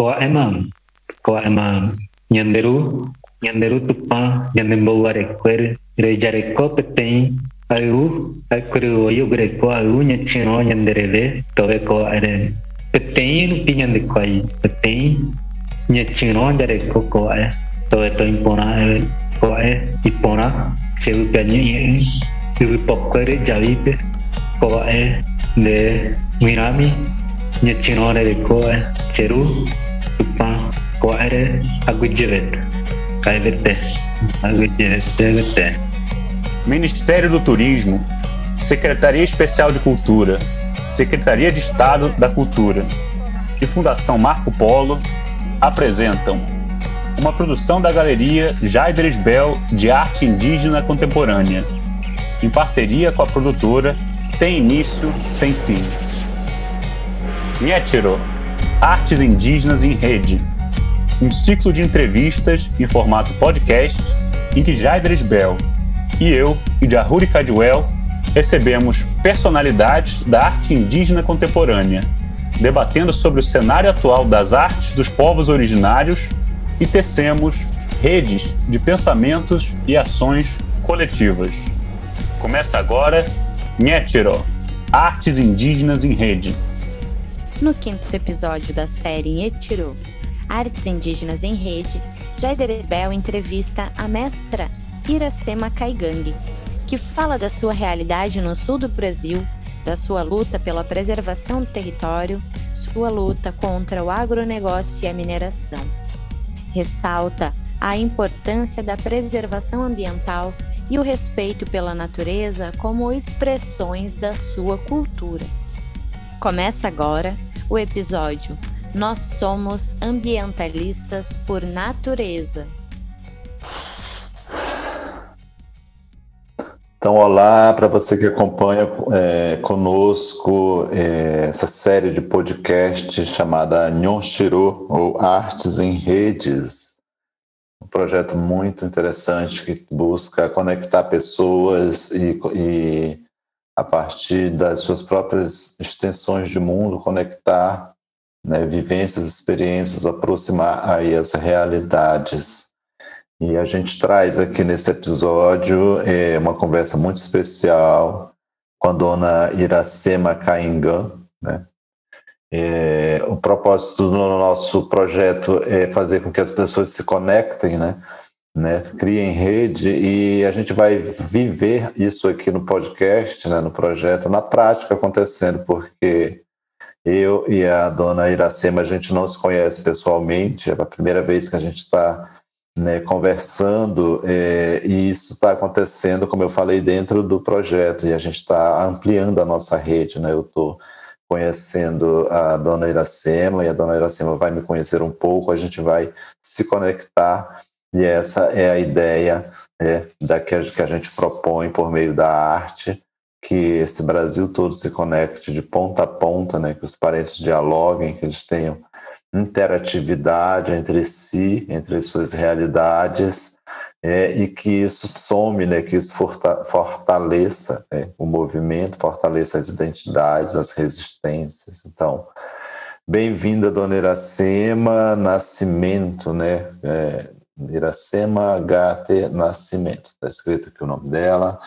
koema koema ñanderu ñanderu tupa. Ñandemboguare kuere rejareko peteĩ ayvu aikuryvoi oguereko ayvu ñacherõ ñandereve toveko va'ere peteĩ rupi ñandekuai peteĩ e. Jareko ko'e toveto iporã e. e. Iporã chevipia ñe'ẽ yvypokue rejavípe de mirami. G̃uirãmi ñachyrõ rereko e. ceru ko are agujevet kaivete agujevet Ministério do Turismo, Secretaria Especial de Cultura, Secretaria de Estado da Cultura e Fundação Marco Polo apresentam uma produção da Galeria Jair Esbel de Arte Indígena Contemporânea, em parceria com a produtora Sem Início, Sem Fim. Nietiro, Artes Indígenas em Rede, um ciclo de entrevistas em formato podcast em que Jair Esbel e eu, e Jahuri Cadwell, recebemos personalidades da arte indígena contemporânea, debatendo sobre o cenário atual das artes dos povos originários e tecemos redes de pensamentos e ações coletivas. Começa agora Nhetiro, Artes Indígenas em Rede. No quinto episódio da série Nhetiro, Artes Indígenas em Rede, Jaider Bell entrevista a mestra Iracema Kaigang, que fala da sua realidade no sul do Brasil, da sua luta pela preservação do território, sua luta contra o agronegócio e a mineração. Ressalta a importância da preservação ambiental e o respeito pela natureza como expressões da sua cultura. Começa agora o episódio Nós Somos Ambientalistas por Natureza. Então, olá para você que acompanha é, conosco é, essa série de podcast chamada Nhonshiro, ou Artes em Redes. Um projeto muito interessante que busca conectar pessoas e, e a partir das suas próprias extensões de mundo, conectar né, vivências, experiências, aproximar aí as realidades. E a gente traz aqui nesse episódio é, uma conversa muito especial com a dona Iracema Caingan. Né? É, o propósito do nosso projeto é fazer com que as pessoas se conectem, né? Né? criem rede, e a gente vai viver isso aqui no podcast, né? no projeto, na prática acontecendo, porque eu e a dona Iracema, a gente não se conhece pessoalmente, é a primeira vez que a gente está né, conversando, é, e isso está acontecendo, como eu falei, dentro do projeto, e a gente está ampliando a nossa rede. Né? Eu estou conhecendo a dona Iracema, e a dona Iracema vai me conhecer um pouco, a gente vai se conectar, e essa é a ideia é, da que a gente propõe por meio da arte, que esse Brasil todo se conecte de ponta a ponta, né, que os parentes dialoguem, que eles tenham interatividade entre si, entre suas realidades, é, e que isso some, né, que isso fortaleça né, o movimento, fortaleça as identidades, as resistências. Então, bem-vinda, dona Iracema Nascimento, né? É, Iracema HT Nascimento, está escrito aqui o nome dela.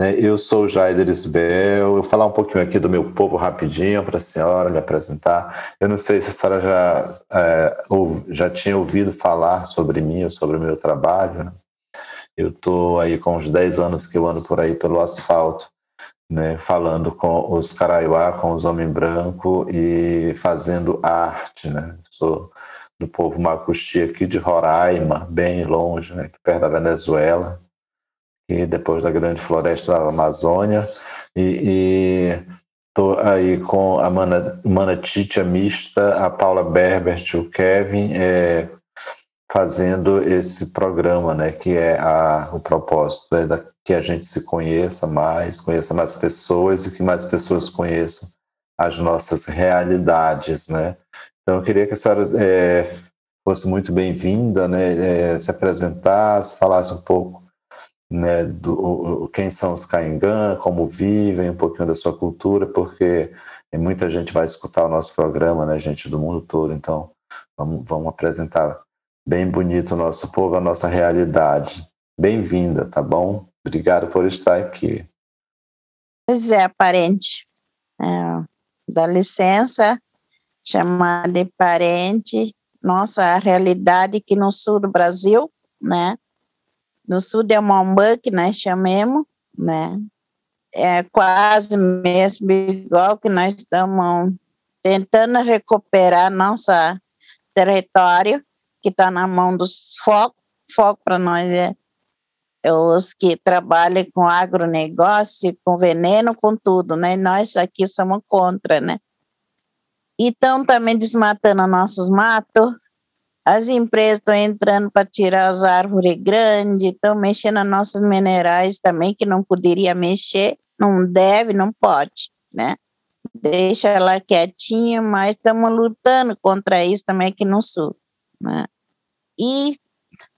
Né? Eu sou Jaider Isbel, eu vou falar um pouquinho aqui do meu povo rapidinho para a senhora me apresentar. Eu não sei se a senhora já, é, ou, já tinha ouvido falar sobre mim ou sobre o meu trabalho. Né? Eu estou aí com uns 10 anos que eu ando por aí pelo asfalto, né, falando com os caraiuá, com os homens brancos e fazendo arte. Né? Sou do povo macuxi aqui de Roraima, bem longe, né, perto da Venezuela e depois da grande floresta da Amazônia. E estou aí com a Mana, Mana Titia Mista, a Paula Berbert, o Kevin, é, fazendo esse programa, né, que é a, o propósito, é da, que a gente se conheça mais, conheça mais pessoas e que mais pessoas conheçam as nossas realidades, né. Então, eu queria que a senhora é, fosse muito bem-vinda, né, é, se apresentasse, falasse um pouco né, do, quem são os Caingã, como vivem, um pouquinho da sua cultura, porque muita gente vai escutar o nosso programa, né, gente do mundo todo, então Vamos, vamos apresentar bem bonito o nosso povo, a nossa realidade. Bem-vinda, tá bom? Obrigado por estar aqui. Pois é, parente. É, dá licença, chamar de parente. Nossa realidade aqui no sul do Brasil, né? No sul de Amambã, que nós chamemos, né? É quase mesmo igual que nós estamos tentando recuperar nosso território, que está na mão dos focos. Foco para nós é os que trabalham com agronegócio, com veneno, com tudo, né? Nós aqui somos contra, né? Estão também desmatando nossos matos. As empresas estão entrando para tirar as árvores grandes, estão mexendo nos nossos minerais também, que não poderia mexer, não deve, não pode, né? Deixa ela quietinha, mas estamos lutando contra isso também aqui no Sul, né? E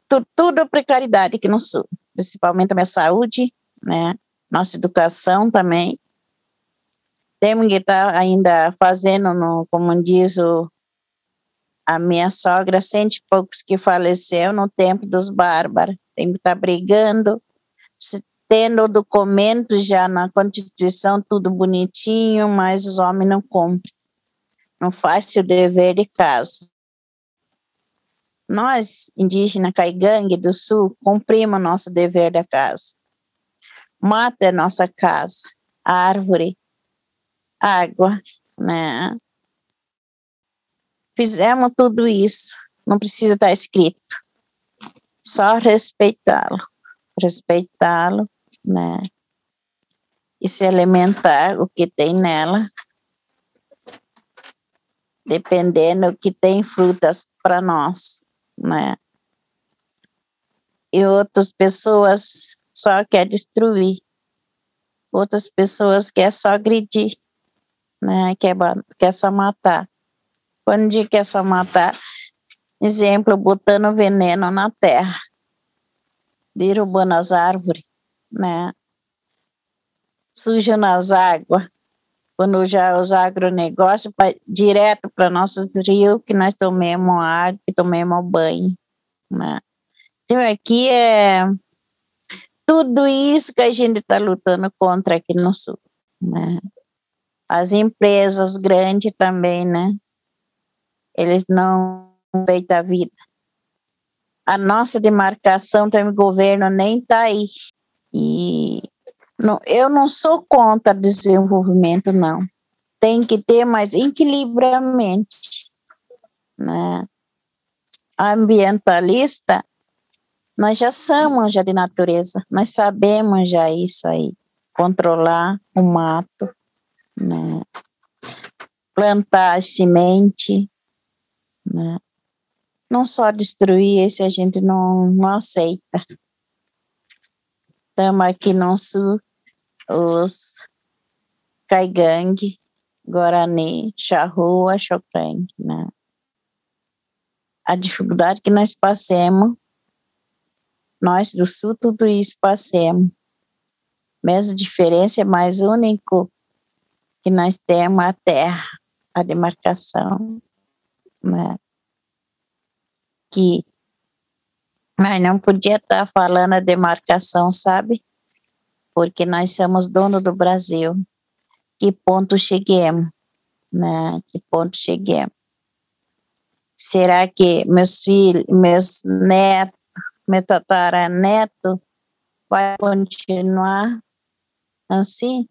tu, tudo precariedade aqui no Sul principalmente a minha saúde, né? Nossa educação também. Temos que estar tá ainda fazendo, no, como diz o, a minha sogra, cento e poucos que faleceu no tempo dos bárbaros. Tem que estar tá brigando, tendo documento já na Constituição, tudo bonitinho, mas os homens não cumprem. Não fazem o dever de casa. Nós, indígenas caigangue do sul, cumprimos nosso dever da casa. Mata é nossa casa, árvore, água, né? Fizemos tudo isso, não precisa estar escrito. Só respeitá-lo, respeitá-lo, né? E se alimentar o que tem nela, dependendo que tem frutas para nós né? E outras pessoas só quer destruir. Outras pessoas quer só agredir, né? Quer, quer só matar. Quando diz que é só matar, exemplo, botando veneno na terra, derrubando as árvores, né? Suja nas águas, quando já os agronegócios, pra, direto para nossos rios, que nós tomemos água, que tomemos banho. Né? Então, aqui é tudo isso que a gente está lutando contra aqui no Sul. Né? As empresas grandes também, né? Eles não respeitam a vida. A nossa demarcação também, o governo nem está aí. E não, eu não sou contra desenvolvimento, não. Tem que ter mais equilibramento. Né? Ambientalista, nós já somos já de natureza, nós sabemos já isso aí, controlar o mato, né? plantar semente, né? não só destruir, esse a gente não, não aceita. Estamos aqui no sul, os Caigangue, Guarani, Charrua, Chocrangue, né? A dificuldade que nós passemos, nós do sul, tudo isso passemos. Mesma diferença, mas o único que nós temos a terra, a demarcação, né? Que mas não podia estar falando a demarcação, sabe? porque nós somos dono do Brasil. Que ponto cheguemos, né? Que ponto cheguemos? Será que meus filhos, meus netos, meu tataraneto vai continuar assim?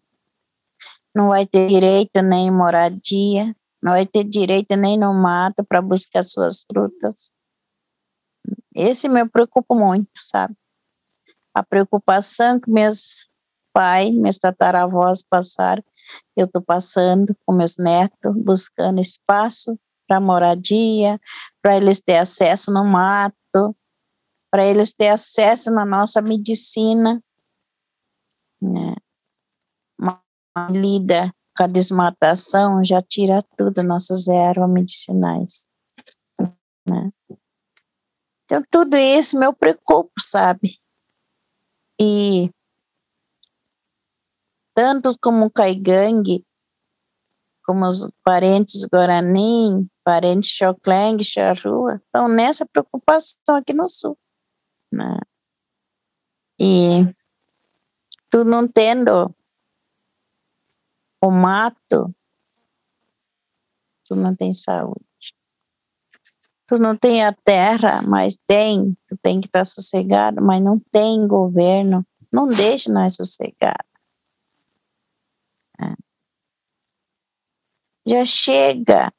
Não vai ter direito nem moradia, não vai ter direito nem no mato para buscar suas frutas. Esse me preocupa muito, sabe? A preocupação que meus pai, meus tataravós passaram, eu estou passando com meus netos, buscando espaço para moradia, para eles ter acesso no mato, para eles ter acesso na nossa medicina, né? Lida com a desmatação já tira tudo nossas ervas medicinais, né? Então, tudo isso me preocupa, sabe? E tantos como Caigangue, como os parentes Guarani, parentes Xocleng, Charrua, estão nessa preocupação aqui no sul. Né? E tu não tendo o mato, tu não tem saúde. Tu não tem a terra, mas tem, tu tem que estar sossegado, mas não tem governo, não deixa nós sossegados. É. Já chega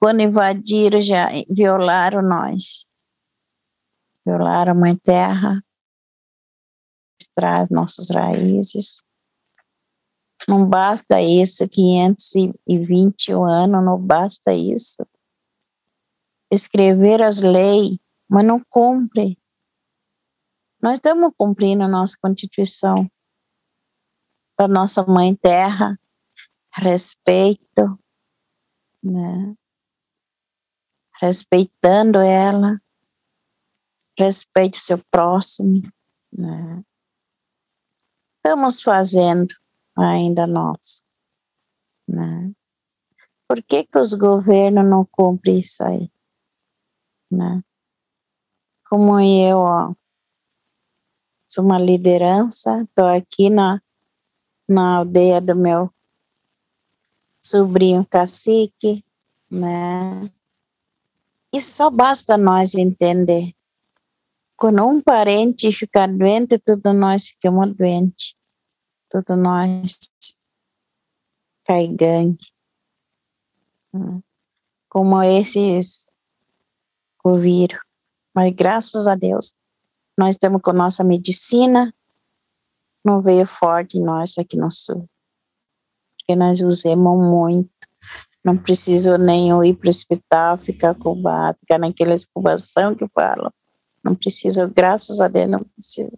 quando invadiram, já violaram nós. Violaram a mãe terra, extrair nossas raízes. Não basta isso, 520 anos, não basta isso. Escrever as leis, mas não cumpre. Nós estamos cumprindo a nossa Constituição, da nossa Mãe Terra, respeito, né? respeitando ela, respeite seu próximo, né? Estamos fazendo ainda nós, né? Por que que os governos não cumprem isso aí, né? Como eu, ó, sou uma liderança, estou aqui na, na aldeia do meu sobrinho cacique, né? E só basta nós entender. Quando um parente ficar doente, todos nós ficamos doentes. Todos nós cai gangue. Como esses o vírus. Mas graças a Deus, nós estamos com nossa medicina, não veio forte em nós aqui no sul porque nós usamos muito. Não preciso nem ir para o hospital, ficar cubado, ficar naquela incubação que falam. Não preciso, graças a Deus, não preciso.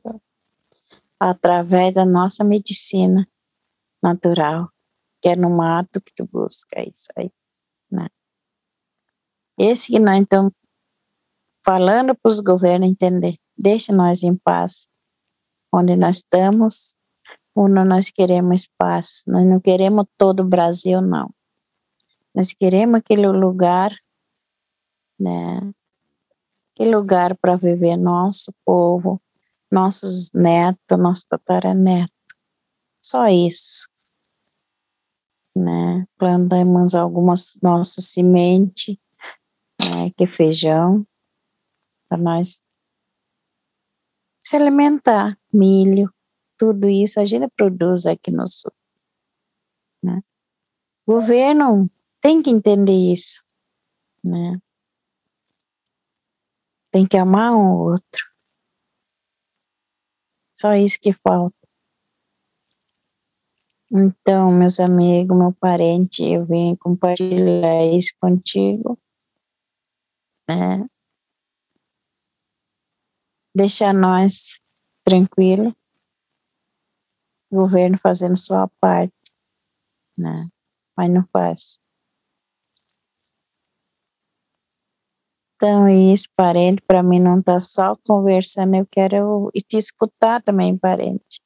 Através da nossa medicina natural, que é no mato que tu busca isso aí. Né? Esse que nós estamos falando para os governos entender. Deixa nós em paz. Onde nós estamos, onde nós queremos espaço. Nós não queremos todo o Brasil, não. Nós queremos aquele lugar, né? Aquele lugar para viver nosso povo, nossos netos, nosso tataraneto. Só isso. Né? Plantamos algumas nossas sementes, né? que é feijão, para nós se alimentar, milho, tudo isso a gente produz aqui no Sul. Né? O governo tem que entender isso. Né? Tem que amar um outro. Só isso que falta. Então, meus amigos, meu parente, eu vim compartilhar isso contigo. Né? Deixar nós tranquilos governo fazendo sua parte, né? Mas não faz. Então, isso, parente, para mim não tá só conversando, eu quero te escutar também, parente.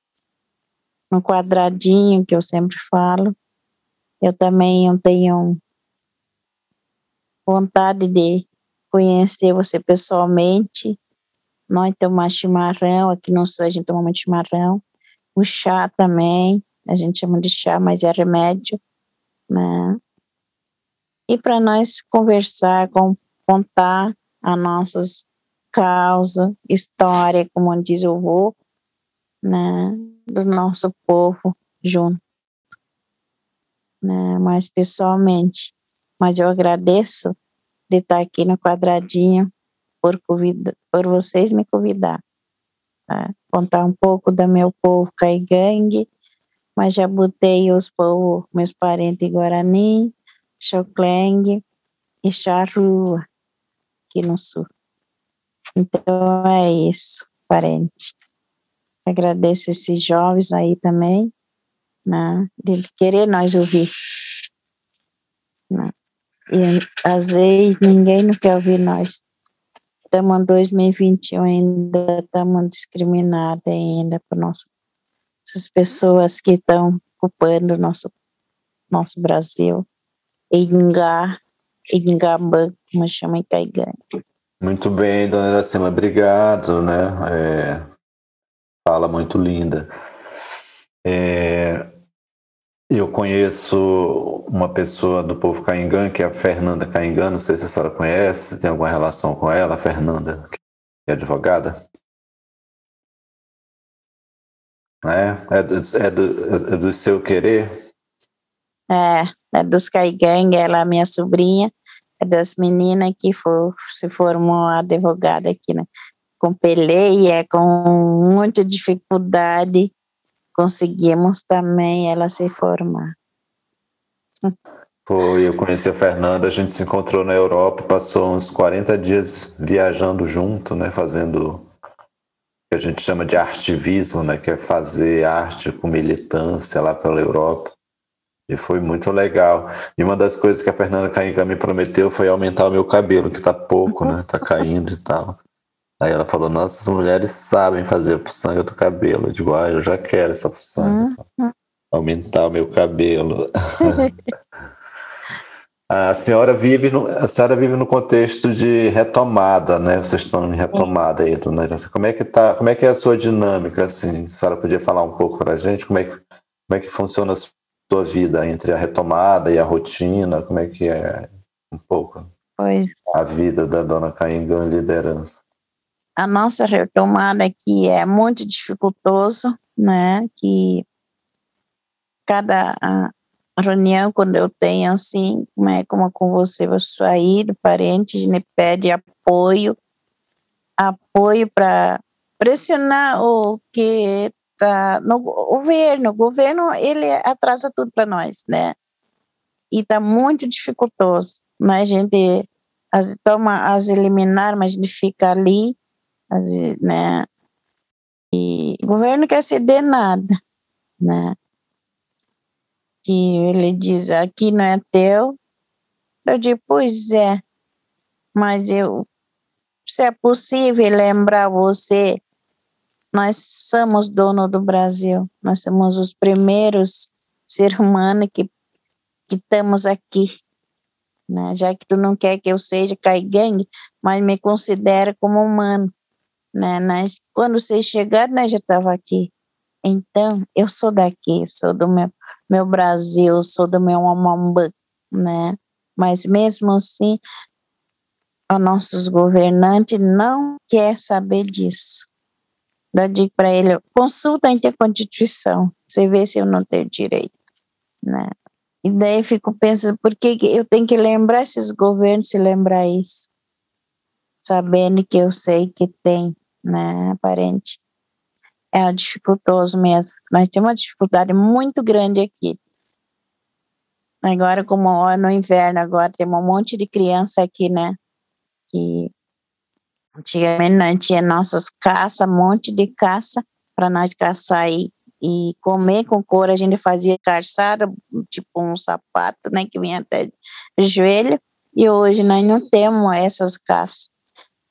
No quadradinho que eu sempre falo, eu também tenho vontade de conhecer você pessoalmente. Nós tomamos chimarrão, aqui no sul a gente toma muito chimarrão o chá também, a gente chama de chá, mas é remédio, né? E para nós conversar, com, contar as nossas causas, história, como diz o vô, né? Do nosso povo junto, né? Mais pessoalmente. Mas eu agradeço de estar aqui no quadradinho por, convida, por vocês me convidar. Tá? Contar um pouco do meu povo caigangue, mas já botei os povos, meus parentes Guarani, Xocleng e Charrua, aqui no sul. Então é isso, parente. Agradeço esses jovens aí também, né, de querer nós ouvir. Né? E às vezes ninguém não quer ouvir nós estamos em 2021 ainda estamos discriminados ainda por nossas pessoas que estão ocupando nosso nosso Brasil. Ingá, Ingamba, como chama em Caigã. Muito bem, dona Iracema, obrigado, né? É, fala muito linda. É, eu conheço uma pessoa do povo Caingã, que é a Fernanda Caingã, não sei se a senhora conhece, tem alguma relação com ela, a Fernanda, que é advogada? É, é do, é do, é do seu querer? É, é dos Caigang, ela é minha sobrinha, das meninas que for, se formou advogada aqui, né? Com peleia, com muita dificuldade, conseguimos também ela se formar. Foi, eu conheci a Fernanda, a gente se encontrou na Europa, passou uns 40 dias viajando junto, né, fazendo o que a gente chama de artivismo, né, que é fazer arte com militância lá pela Europa. E foi muito legal. E uma das coisas que a Fernanda Cainga me prometeu foi aumentar o meu cabelo, que tá pouco, né, tá caindo e tal. Aí ela falou: Nossa, as mulheres sabem fazer a puçanga do cabelo. Eu digo: Ah, eu já quero essa puçanga. Uhum. Aumentar o meu cabelo. a senhora vive no, a senhora vive no contexto de retomada, né? Vocês estão em retomada aí, dona Como é que tá? Como é que é a sua dinâmica assim? A senhora podia falar um pouco para a gente como é que como é que funciona a sua vida entre a retomada e a rotina? Como é que é um pouco? Pois. A vida da dona Caingan liderança a nossa retomada aqui é muito dificultoso, né? Que cada reunião, quando eu tenho assim, né, como com você, vou sair do parente, me pede apoio, apoio para pressionar o que está no governo. O governo, ele atrasa tudo para nós, né? E está muito dificultoso. Mas a gente as, toma as eliminar, mas a gente fica ali né? E o governo quer ceder nada, né? Que ele diz, aqui não é teu. Eu digo, pois é, mas eu, se é possível lembrar você, nós somos dono do Brasil, nós somos os primeiros seres humanos que, que estamos aqui, né? Já que tu não quer que eu seja caigangue, mas me considera como humano né? Mas quando vocês chegaram, né, já estava aqui. Então, eu sou daqui, sou do meu, meu Brasil, sou do meu Amambã, né? Mas mesmo assim, os nossos governantes não quer saber disso. Eu digo para ele, consulta a Constituição, você vê se eu não tenho direito, né? E daí fico pensando, por que eu tenho que lembrar esses governos se lembrar isso? Sabendo que eu sei que tem, né, parente. É dificultoso mesmo. Nós temos uma dificuldade muito grande aqui. Agora, como no inverno, agora tem um monte de criança aqui, né? Que antigamente nós tinha nossas caças, um monte de caça para nós caçar e, e comer com couro. A gente fazia calçada, tipo um sapato, né? Que vinha até joelho. E hoje nós não temos essas caças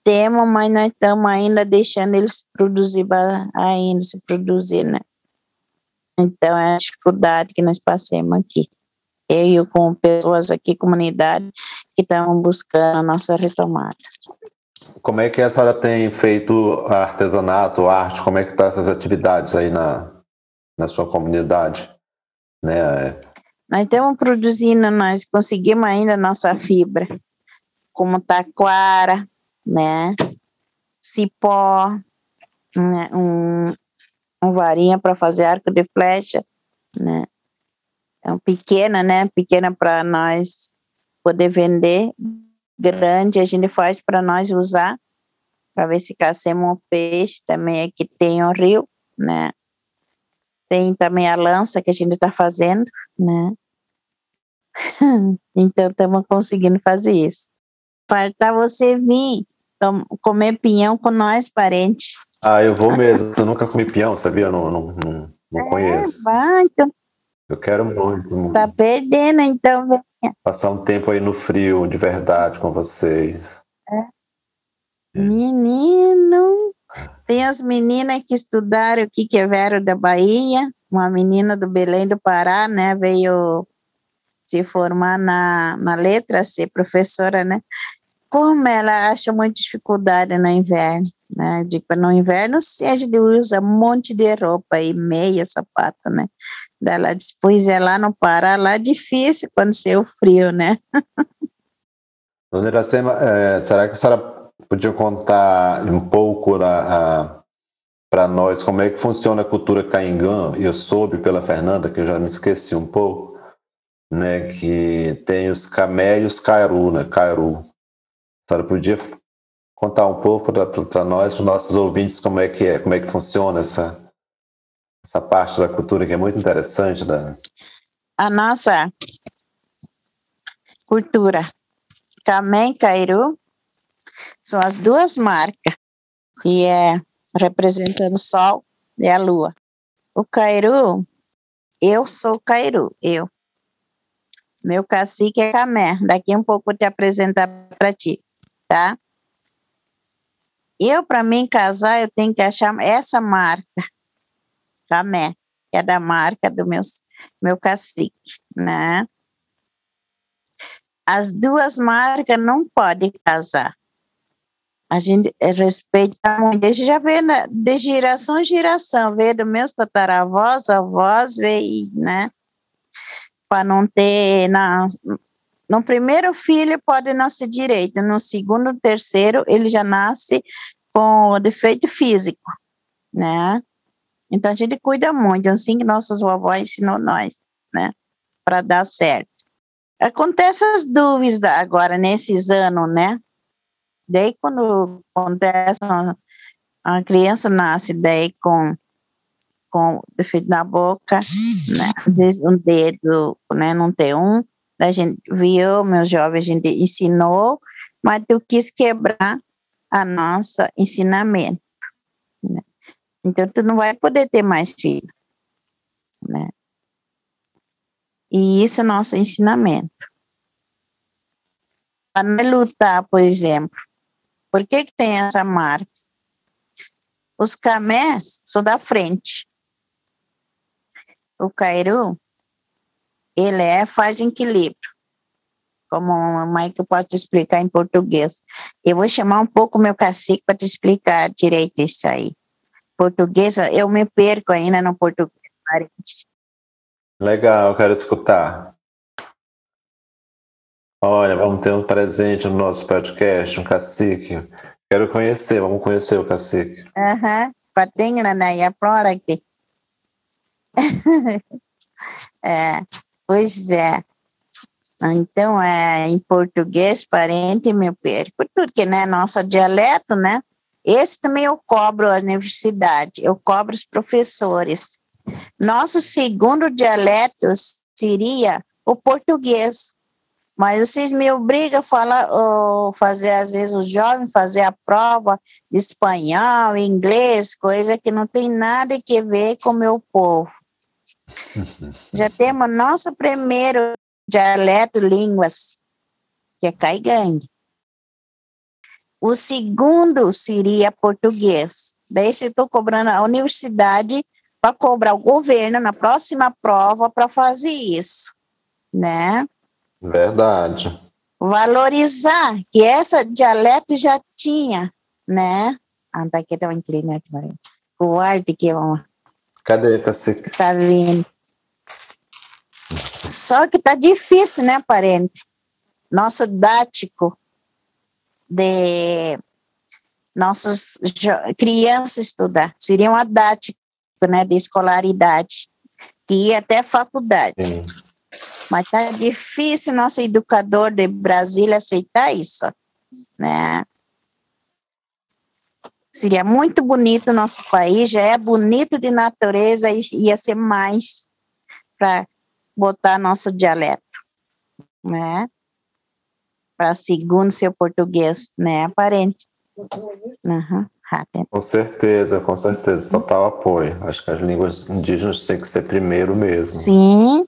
temos, mas nós estamos ainda deixando eles produzir, ainda se produzir, né? Então, é a dificuldade que nós passamos aqui. Eu com pessoas aqui, comunidade, que estão buscando a nossa retomada. Como é que a senhora tem feito artesanato, arte? Como é que estão tá essas atividades aí na, na sua comunidade? Né? Nós estamos produzindo, nós conseguimos ainda nossa fibra, como taquara, né? Cipó, né? um, um varinha para fazer arco de flecha, né? É um pequena, né? Pequena para nós poder vender. Grande a gente faz para nós usar, para ver se caçamos um peixe. Também aqui tem o rio, né? Tem também a lança que a gente está fazendo, né? então estamos conseguindo fazer isso. Falta você vir comer pinhão com nós, parente. Ah, eu vou mesmo. Eu nunca comi pinhão, sabia? Eu não, não, não, não é, conheço. Vai, então. Eu quero muito, muito. Tá perdendo, então. Venha. Passar um tempo aí no frio, de verdade, com vocês. É. Menino, tem as meninas que estudaram aqui, que vieram da Bahia, uma menina do Belém do Pará, né, veio se formar na, na letra, ser professora, né? Como ela acha muita dificuldade no inverno, né? Digo, no inverno, sim, a gente usa um monte de roupa e meia, sapato, né? Ela depois é lá no Pará, lá é difícil quando ser o frio, né? Dona Iracema, é, será que a senhora podia contar um pouco para nós como é que funciona a cultura caingã? Eu soube pela Fernanda, que eu já me esqueci um pouco, né, que tem os camé e os cairu, né, cairu. A senhora podia contar um pouco para nós, para os nossos ouvintes, como é que é, como é que funciona essa, essa parte da cultura que é muito interessante. Da... A nossa cultura Camé e Cairu são as duas marcas, que é representando o Sol e a Lua. O Cairu, eu sou Cairu, eu. Meu cacique é Camé. Daqui um pouco eu te apresentar para ti, tá? Eu, para mim casar, eu tenho que achar essa marca, Camé, que é da marca do meu, meu cacique, né? As duas marcas não podem casar. A gente respeita muito. A gente já vê né, de geração em geração, vê do meus tataravós, avós, vê, né? Para não ter. Na, no primeiro filho pode nascer direito, no segundo, terceiro, ele já nasce com defeito físico, né? Então a gente cuida muito, assim que nossas vovós ensinou nós, né? Para dar certo. Acontece as dúvidas agora nesses anos, né? Daí quando acontece, a criança nasce daí com com defeito na boca, né? Às vezes um dedo, né? Não tem um. A gente viu, meus jovens, a gente ensinou, mas tu quis quebrar a nossa ensinamento? Então tu não vai poder ter mais filho, né? E isso é nosso ensinamento. Para não lutar, por exemplo, por que, que tem essa marca? Os camés são da frente. O cairu, ele é, faz equilíbrio. Como mais que eu posso te explicar em português. Eu vou chamar um pouco meu cacique para te explicar direito isso aí. Português, eu me perco ainda no português, parente. Legal, quero escutar. Olha, vamos ter um presente no nosso podcast, um cacique. Quero conhecer, vamos conhecer o cacique. Aham, patinho na ya flora aqui. é, pois é. Então, é, em português, parente, meu perco, porque, né, nosso dialeto, né, esse também eu cobro a universidade, eu cobro os professores. Nosso segundo dialeto seria o português. Mas vocês me obrigam a falar, ou fazer, às vezes, os jovens fazer a prova de espanhol, inglês, coisa que não tem nada que ver com o meu povo. Já temos nosso primeiro dialeto línguas, que é caigangue. O segundo seria português. Daí, se estou cobrando a universidade, para cobrar o governo na próxima prova para fazer isso, né? Verdade. Valorizar que essa dialeto já tinha, né? Ah, tá aqui tá inclinado, o arte que vamos. Cadê, cacique? Tá vindo. Só que tá difícil, né, parente? Nosso dático de nossos crianças estudar, seria um adático né, de escolaridade, que ia até faculdade. Sim. Mas tá difícil nosso educador de Brasília aceitar isso, né? Seria muito bonito o nosso país, já é bonito de natureza e ia ser mais para botar nosso dialeto, né? Para segundo seu português, né, aparente. Uhum. Com certeza, com certeza, total apoio. Acho que as línguas indígenas têm que ser primeiro mesmo. Sim.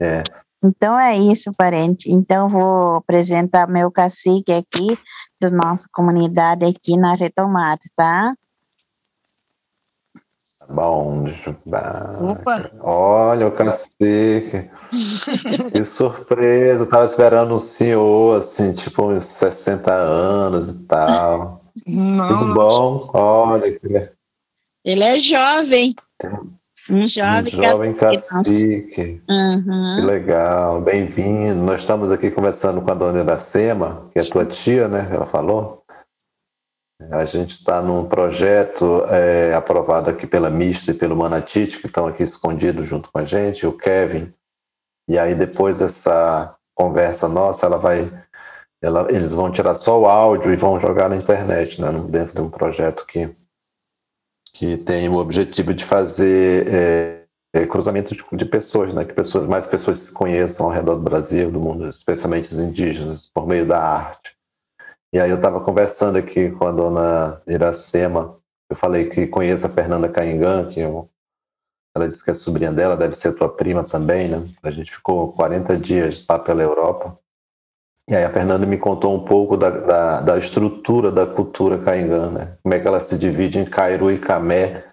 É. Então é isso, parente. Então vou apresentar meu cacique aqui da nossa comunidade aqui na retomada, tá? Bom. Opa! Olha o cacique. que surpresa. Eu tava esperando um senhor, assim, tipo uns 60 anos e tal. Não, Tudo bom? Olha, que Ele é jovem. Um um jovem, jovem cacique. cacique. Que Uhum. legal, bem-vindo. Nós estamos aqui conversando com a dona Iracema, que é tua tia, né? Ela falou. A gente está num projeto é, aprovado aqui pela Mista e pelo Manatite, que estão aqui escondidos junto com a gente, o Kevin. E aí, depois dessa conversa nossa, ela vai. ela- eles vão tirar só o áudio e vão jogar na internet, né? Dentro de um projeto que, que tem o objetivo de fazer. é, é, cruzamento de, de pessoas, né? Que pessoas, mais pessoas se conheçam ao redor do Brasil, do mundo, especialmente os indígenas, por meio da arte. E aí eu estava conversando aqui com a dona Iracema, eu falei que conheço a Fernanda Caingan, que eu, ela disse que é sobrinha dela, deve ser tua prima também, né? A gente ficou 40 dias lá pela Europa. E aí a Fernanda me contou um pouco da, da, da estrutura da cultura Caingan, né? Como é que ela se divide em Cairu e Camé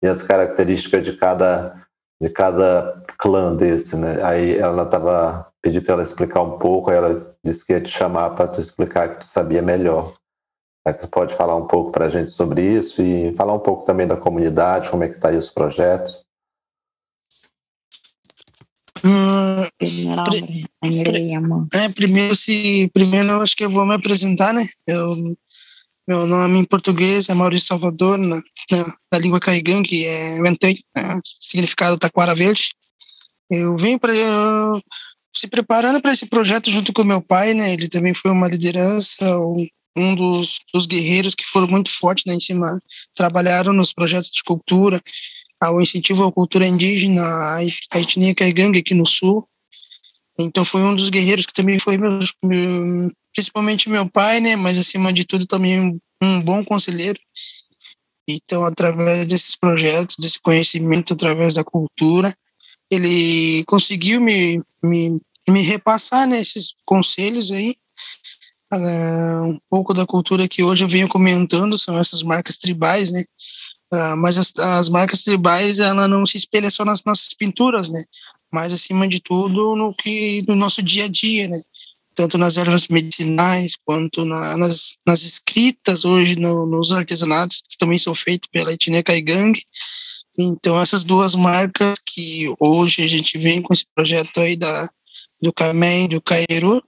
e as características de cada de cada clã desse, né? Aí ela tava pedi para ela explicar um pouco, aí ela disse que ia te chamar para tu explicar que tu sabia melhor. Tu pode falar um pouco para a gente sobre isso e falar um pouco também da comunidade, como é que tá aí os projetos. Hum, é é, primeiro, se, primeiro eu acho que eu vou me apresentar, né? Eu, meu nome em português é Maurício Salvador, na, na, na língua Caigan, que é Ventei, né? significado Taquara Verde. Eu vim para se preparando para esse projeto junto com meu pai, né? Ele também foi uma liderança, um, dos, dos guerreiros que foram muito fortes né, em cima, trabalharam nos projetos de cultura, ao incentivo à cultura indígena, a etnia Caigangue aqui no sul. Então foi um dos guerreiros que também foi meu, meu, principalmente meu pai, né? Mas acima de tudo também um bom conselheiro. Então através desses projetos, desse conhecimento, através da cultura, ele conseguiu me, me, me repassar nesses né, conselhos aí. Uh, um pouco da cultura que hoje eu venho comentando são essas marcas tribais, né? Uh, mas as, as, marcas tribais ela não se espelha só nas nossas pinturas, né? Mas acima de tudo no que no nosso dia a dia, né? Tanto nas ervas medicinais quanto na, nas, nas escritas hoje no, nos artesanatos que também são feitos pela etnia Caigang. Então essas duas marcas que hoje a gente vem com esse projeto aí da do Camé e do Cairu,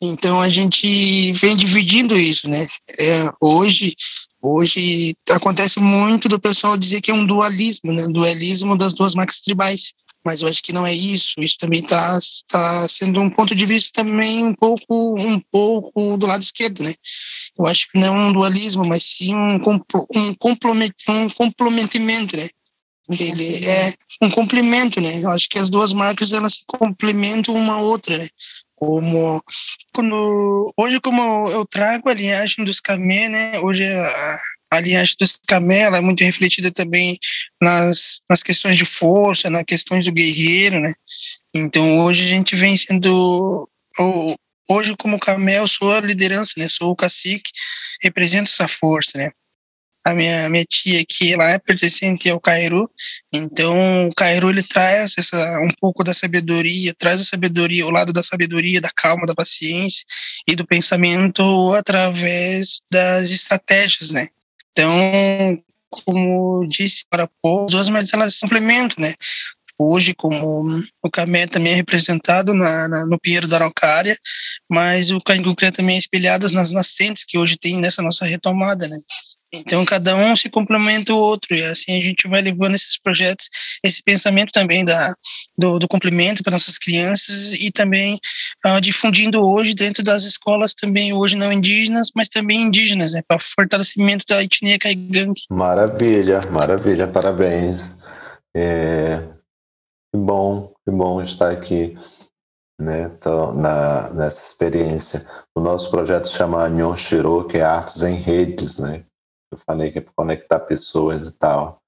então a gente vem dividindo isso, né? É, hoje, hoje acontece muito do pessoal dizer que é um dualismo, né? Dualismo das duas marcas tribais. Mas eu acho que não é isso. Isso também está tá sendo um ponto de vista também um pouco um pouco do lado esquerdo, né? Eu acho que não é um dualismo, mas sim um um um complementamento, né? Ele é um complemento, né? Eu acho que as duas marcas elas se complementam uma outra, né? como quando hoje como eu trago a linhagem dos camé né? Hoje a, a linhagem dos camé é muito refletida também nas, nas questões de força nas questões do guerreiro né? Então hoje a gente vem sendo hoje como camé eu sou a liderança né? Sou o cacique represento essa força né a minha, minha tia aqui, ela é pertencente ao Cairu, então o Cairu ele traz essa, um pouco da sabedoria, traz a sabedoria, o lado da sabedoria, da calma, da paciência e do pensamento através das estratégias, né? Então, como disse para pouco, as duas marcas elas complementam, né? Hoje, como o Camé também é representado na, na, no Pinheiro da Araucária, mas o Cangucré também é espelhado nas nascentes que hoje tem nessa nossa retomada, né? Então, cada um se complementa o outro, e assim a gente vai levando esses projetos, esse pensamento também da, do, do complemento para nossas crianças e também uh, difundindo hoje dentro das escolas também, hoje não indígenas, mas também indígenas, né, para fortalecimento da etnia caigangue. Maravilha, maravilha, parabéns. É, que bom, que bom estar aqui né, na, nessa experiência. O nosso projeto se chama Nyon Shiro, que é Artes em Redes, né? Eu falei que é para conectar pessoas e tal.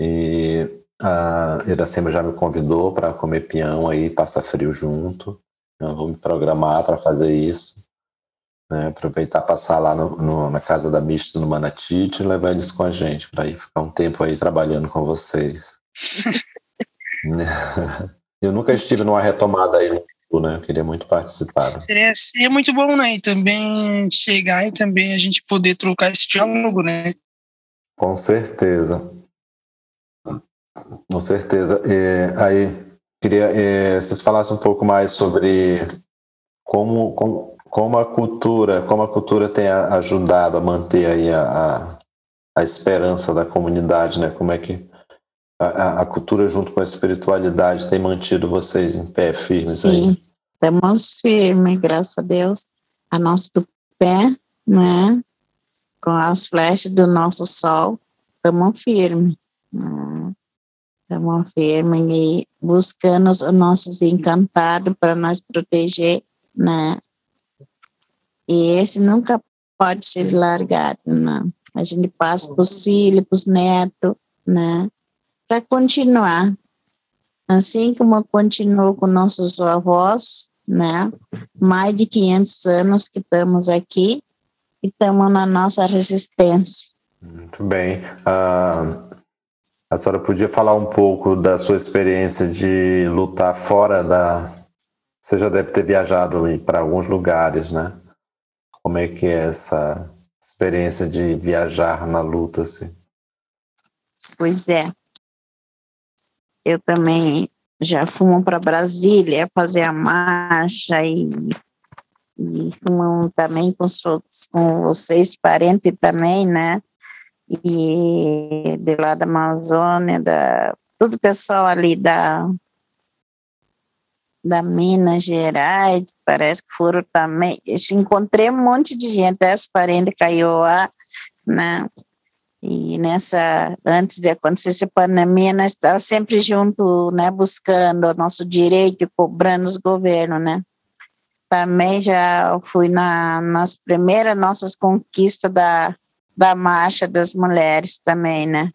E a Iracema já me convidou para comer peão aí, passar frio junto. Eu vou me programar para fazer isso. Né? Aproveitar passar lá no, no, na casa da Mista no Manatite e levar eles com a gente para ir ficar um tempo aí trabalhando com vocês. Eu nunca estive numa retomada aí, né? Eu queria muito participar. Seria, seria muito bom, né? E também chegar e também a gente poder trocar esse diálogo, né? Com certeza. Com certeza. Aí, queria é, vocês falassem um pouco mais sobre como, como, como a cultura, como a cultura tem ajudado a manter aí a, a, a esperança da comunidade, né? Como é que a, a, cultura junto com a espiritualidade tem mantido vocês em pé firmes Sim, aí? estamos firmes, graças a Deus. A nosso pé, né? Com as flechas do nosso sol, estamos firmes. Estamos né? firmes e buscando os nossos encantados para nós proteger, né? E esse nunca pode ser largado, né? A gente passa para os filhos, para os netos, né? Para continuar. Assim como continuou com nossos avós, né? Mais de 500 anos que estamos aqui e estamos na nossa resistência. Muito bem. Uh, a senhora podia falar um pouco da sua experiência de lutar fora da. Você já deve ter viajado para alguns lugares, né? Como é que é essa experiência de viajar na luta, assim? Pois é eu também já fomos para Brasília fazer a marcha e, e fomos também com, com vocês, parentes também, né? E de lá da Amazônia, da, todo o pessoal ali da, da Minas Gerais, parece que foram também. Encontrei um monte de gente, as parentes Caioá, né? E nessa, antes de acontecer essa pandemia, nós estávamos sempre junto, né, buscando o nosso direito cobrando os governos, né. Também já fui na, nas primeiras nossas conquistas da, da marcha das mulheres também, né.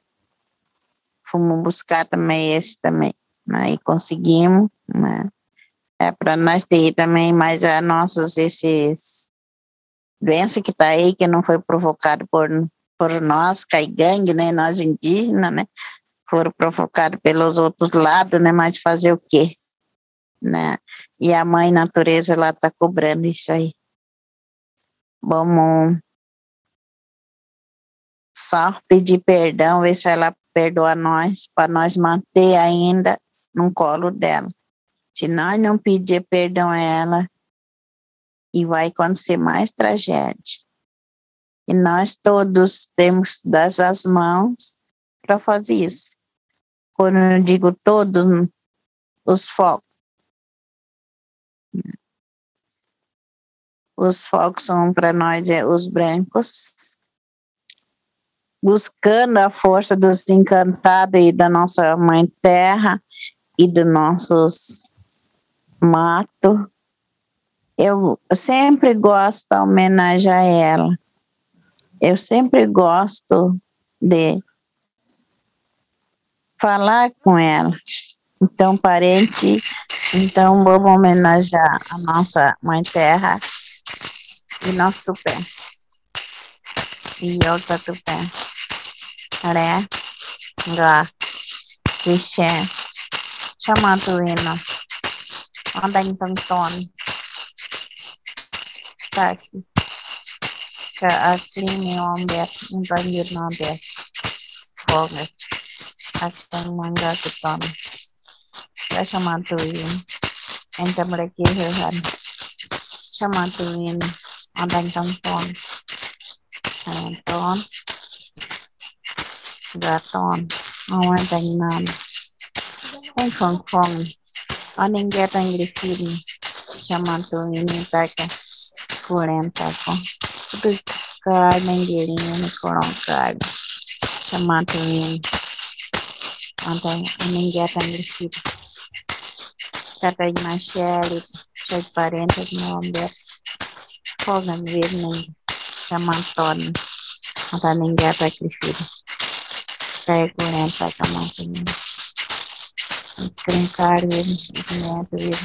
Fomos buscar também esse também, né, e conseguimos, né. É para nós ter também mais a nossas, esses doença que está aí, que não foi provocado por por nós, caigangue, né, nós indígenas, né, foram provocados pelos outros lados, né, mas fazer o quê? Né? E a mãe natureza lá está cobrando isso aí. Vamos só pedir perdão, ver se ela perdoa nós, para nós manter ainda no colo dela. Se nós não pedir perdão a ela, e vai acontecer mais tragédia. E nós todos temos das as mãos para fazer isso. Quando eu digo todos, os focos. Os focos são para nós é, os brancos, buscando a força dos encantados e da nossa mãe terra e dos nossos matos. Eu sempre gosto de homenagear ela eu sempre gosto de falar com ela. Então, parente, então vamos homenagear a nossa Mãe Terra e nosso tupé. E outra tupé. Ré, Gá, Xixé, chamando hino. Onde então, Tony? Tá aqui Aslimin 11, İbrahim'in 11 folgas. Hasta manga kutam. Ya chamatuin. Enta mereka heran. Chamatuin. Abang tonton. Tonton. Gaton. Awan tangnam. Kong kong kong. Aning gatang grisin. Chamatuin. Enta ka. Kurenta kong. buscar mangueirinha no prolongado. Chamado Antônio Mingueta Mircida. Cata de Machele, cheio de parentes, meu Humberto. Folga Virgem, chama Antônio. Antônio Mingueta Cristina. Pega o lento, vai tomar o Encrencar ele, encrencar ele.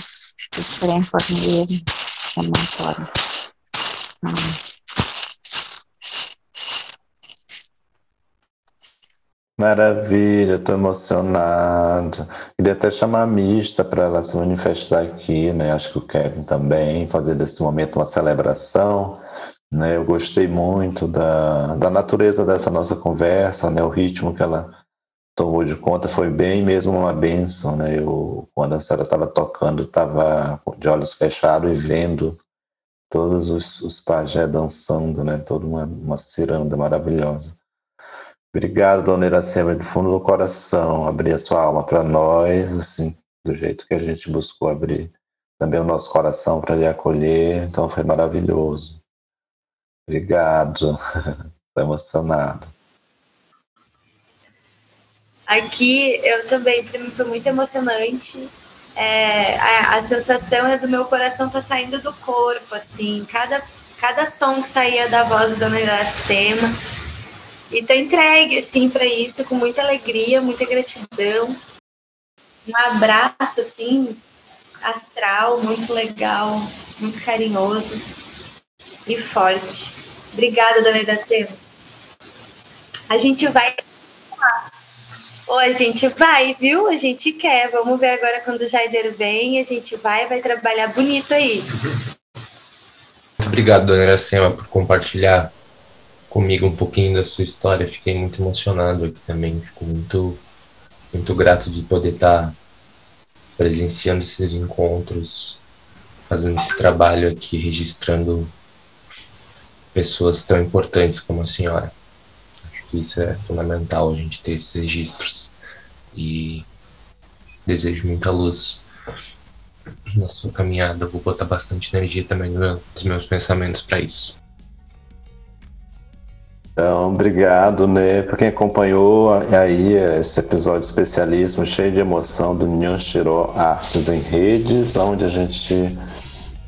Encrencar ele, chama Antônio. Amém. Maravilha, estou emocionado. Queria até chamar a Mista para ela se manifestar aqui, né? Acho que o Kevin também, fazer desse momento uma celebração. Né? Eu gostei muito da, da natureza dessa nossa conversa, né? O ritmo que ela tomou de conta foi bem mesmo uma benção, né? Eu, quando a senhora estava tocando, estava de olhos fechados e vendo todos os, os pajés dançando, né? Toda uma, uma ciranda maravilhosa. Obrigado, dona Iracema, do fundo do coração, abrir a sua alma para nós, assim, do jeito que a gente buscou abrir também o nosso coração para lhe acolher, então foi maravilhoso. Obrigado, estou emocionado. Aqui eu também, para mim foi muito emocionante. É, a, a, sensação é do meu coração tá saindo do corpo, assim, cada, cada som que saía da voz da Dona Iracema e tá entregue, assim, para isso, com muita alegria, muita gratidão. Um abraço, assim, astral, muito legal, muito carinhoso e forte. Obrigada, dona Idacema. A gente vai. Ou a gente vai, viu? A gente quer. Vamos ver agora quando o Jaider vem. A gente vai, vai trabalhar bonito aí. Obrigado, dona Iracema, por compartilhar comigo um pouquinho da sua história. Fiquei muito emocionado aqui também. Fico muito, muito grato de poder estar presenciando esses encontros, fazendo esse trabalho aqui, registrando pessoas tão importantes como a senhora. Acho que isso é fundamental, a gente ter esses registros. E desejo muita luz na sua caminhada. Vou botar bastante energia também nos meus pensamentos para isso. Então, obrigado, né, para quem acompanhou aí esse episódio especialíssimo, cheio de emoção do Nyanshiro Artes em Redes, onde a gente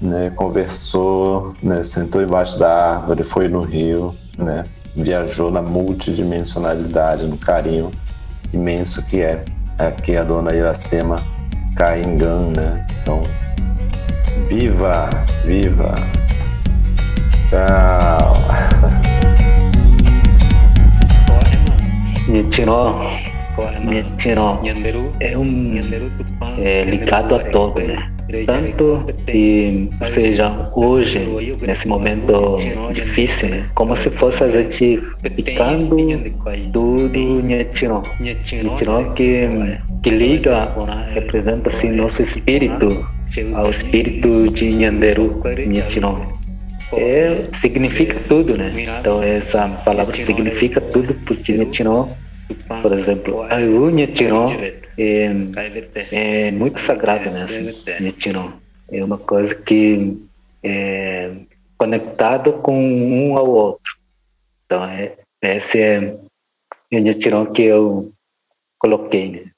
né, conversou, né, sentou embaixo da árvore, foi no rio, né, viajou na multidimensionalidade, no carinho imenso que é aqui a dona Iracema Caingan, né? Então, viva, viva! Tchau! Nichino, Nichino é um é, ligado a todo, né? Tanto que seja hoje, nesse momento difícil, né? Como se fosse a gente ficando tudo Nichino. Nichino que, que liga, representa assim nosso espírito ao espírito de Nyanderu, Nichino. É, significa tudo, né? Então essa palavra significa tudo porque Nichino por exemplo, a Nichino é, é muito sagrado, né? Assim, é uma coisa que é conectado com um ao outro. Então, é, esse é o Nichino que eu coloquei, né?